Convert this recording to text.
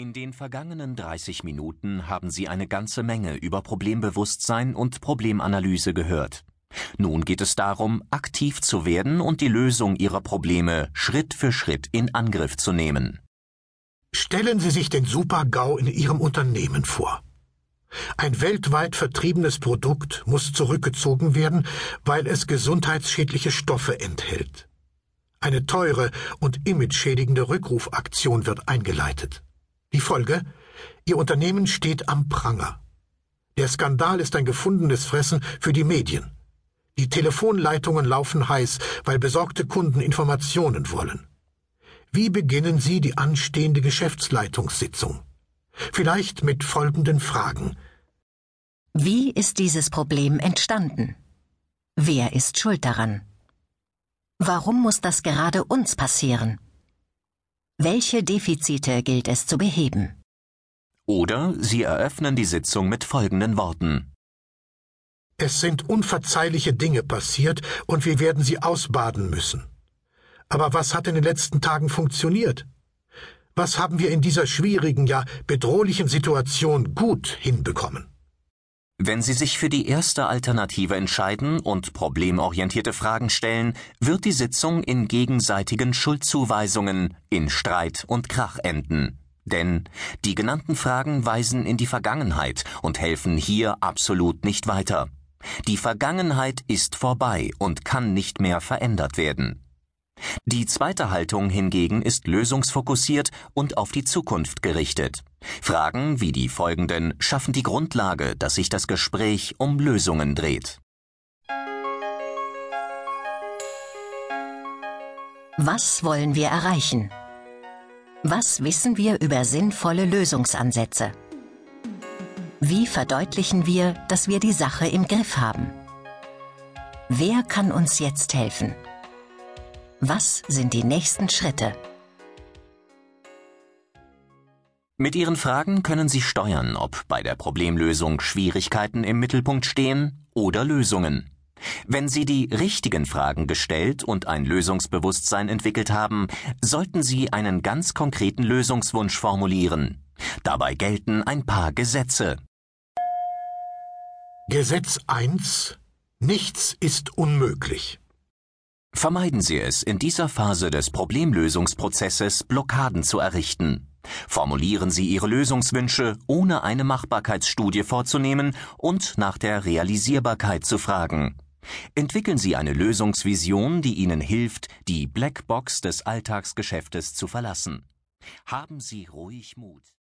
In den vergangenen 30 Minuten haben Sie eine ganze Menge über Problembewusstsein und Problemanalyse gehört. Nun geht es darum, aktiv zu werden und die Lösung Ihrer Probleme Schritt für Schritt in Angriff zu nehmen. Stellen Sie sich den Super-GAU in Ihrem Unternehmen vor. Ein weltweit vertriebenes Produkt muss zurückgezogen werden, weil es gesundheitsschädliche Stoffe enthält. Eine teure und imageschädigende Rückrufaktion wird eingeleitet. Die Folge? Ihr Unternehmen steht am Pranger. Der Skandal ist ein gefundenes Fressen für die Medien. Die Telefonleitungen laufen heiß, weil besorgte Kunden Informationen wollen. Wie beginnen Sie die anstehende Geschäftsleitungssitzung? Vielleicht mit folgenden Fragen. Wie ist dieses Problem entstanden? Wer ist schuld daran? Warum muss das gerade uns passieren? Welche Defizite gilt es zu beheben? Oder Sie eröffnen die Sitzung mit folgenden Worten. Es sind unverzeihliche Dinge passiert und wir werden sie ausbaden müssen. Aber was hat in den letzten Tagen funktioniert? Was haben wir in dieser schwierigen, ja bedrohlichen Situation gut hinbekommen? Wenn Sie sich für die erste Alternative entscheiden und problemorientierte Fragen stellen, wird die Sitzung in gegenseitigen Schuldzuweisungen, in Streit und Krach enden. Denn die genannten Fragen weisen in die Vergangenheit und helfen hier absolut nicht weiter. Die Vergangenheit ist vorbei und kann nicht mehr verändert werden. Die zweite Haltung hingegen ist lösungsfokussiert und auf die Zukunft gerichtet. Fragen wie die folgenden schaffen die Grundlage, dass sich das Gespräch um Lösungen dreht. Was wollen wir erreichen? Was wissen wir über sinnvolle Lösungsansätze? Wie verdeutlichen wir, dass wir die Sache im Griff haben? Wer kann uns jetzt helfen? Was sind die nächsten Schritte? Mit Ihren Fragen können Sie steuern, ob bei der Problemlösung Schwierigkeiten im Mittelpunkt stehen oder Lösungen. Wenn Sie die richtigen Fragen gestellt und ein Lösungsbewusstsein entwickelt haben, sollten Sie einen ganz konkreten Lösungswunsch formulieren. Dabei gelten ein paar Gesetze. Gesetz 1 Nichts ist unmöglich. Vermeiden Sie es, in dieser Phase des Problemlösungsprozesses Blockaden zu errichten. Formulieren Sie Ihre Lösungswünsche, ohne eine Machbarkeitsstudie vorzunehmen und nach der Realisierbarkeit zu fragen. Entwickeln Sie eine Lösungsvision, die Ihnen hilft, die Blackbox des Alltagsgeschäftes zu verlassen. Haben Sie ruhig Mut.